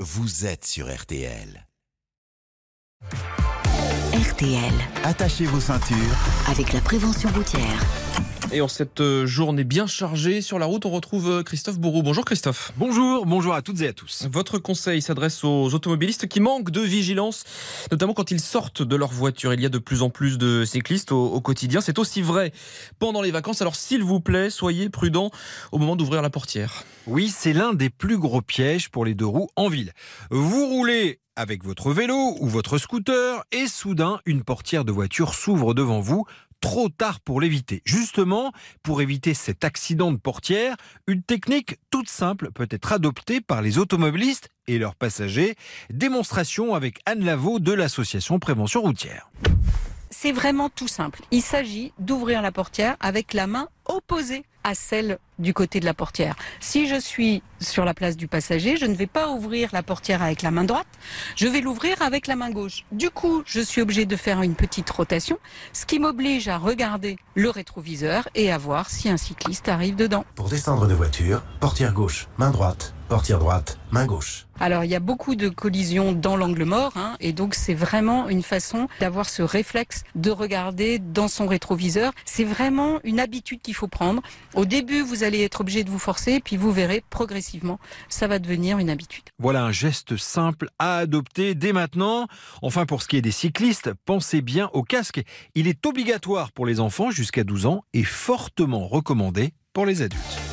vous êtes sur RTL. RTL, Attachez vos ceintures. avec la prévention routière. Et en cette euh, journée bien chargée sur la route, on retrouve euh, Christophe Bourreau. Bonjour Christophe. Bonjour, bonjour à toutes et à tous. Votre conseil s'adresse aux automobilistes qui manquent de vigilance, notamment quand ils sortent de leur voiture. Il y a de plus en plus de cyclistes au, au quotidien. C'est aussi vrai pendant les vacances. Alors s'il vous plaît, soyez prudents au moment d'ouvrir la portière. Oui, c'est l'un des plus gros pièges pour les deux roues en ville. Vous roulez avec votre vélo ou votre scooter et soudain une portière de voiture s'ouvre devant vous. Trop tard pour l'éviter. Justement, pour éviter cet accident de portière, une technique toute simple peut être adoptée par les automobilistes et leurs passagers. Démonstration avec Anne Lavaux de l'association Prévention Routière. C'est vraiment tout simple. Il s'agit d'ouvrir la portière avec la main opposée à celle du côté de la portière. Si je suis sur la place du passager, je ne vais pas ouvrir la portière avec la main droite, je vais l'ouvrir avec la main gauche. Du coup, je suis obligé de faire une petite rotation, ce qui m'oblige à regarder le rétroviseur et à voir si un cycliste arrive dedans. Pour descendre de voiture, portière gauche, main droite, portière droite, main gauche. Alors il y a beaucoup de collisions dans l'angle mort, hein, et donc c'est vraiment une façon d'avoir ce réflexe de regarder dans son rétroviseur. C'est vraiment une habitude qu'il faut prendre. Au début, vous allez être obligé de vous forcer, puis vous verrez progressivement, ça va devenir une habitude. Voilà un geste simple à adopter dès maintenant. Enfin, pour ce qui est des cyclistes, pensez bien au casque. Il est obligatoire pour les enfants jusqu'à 12 ans et fortement recommandé pour les adultes.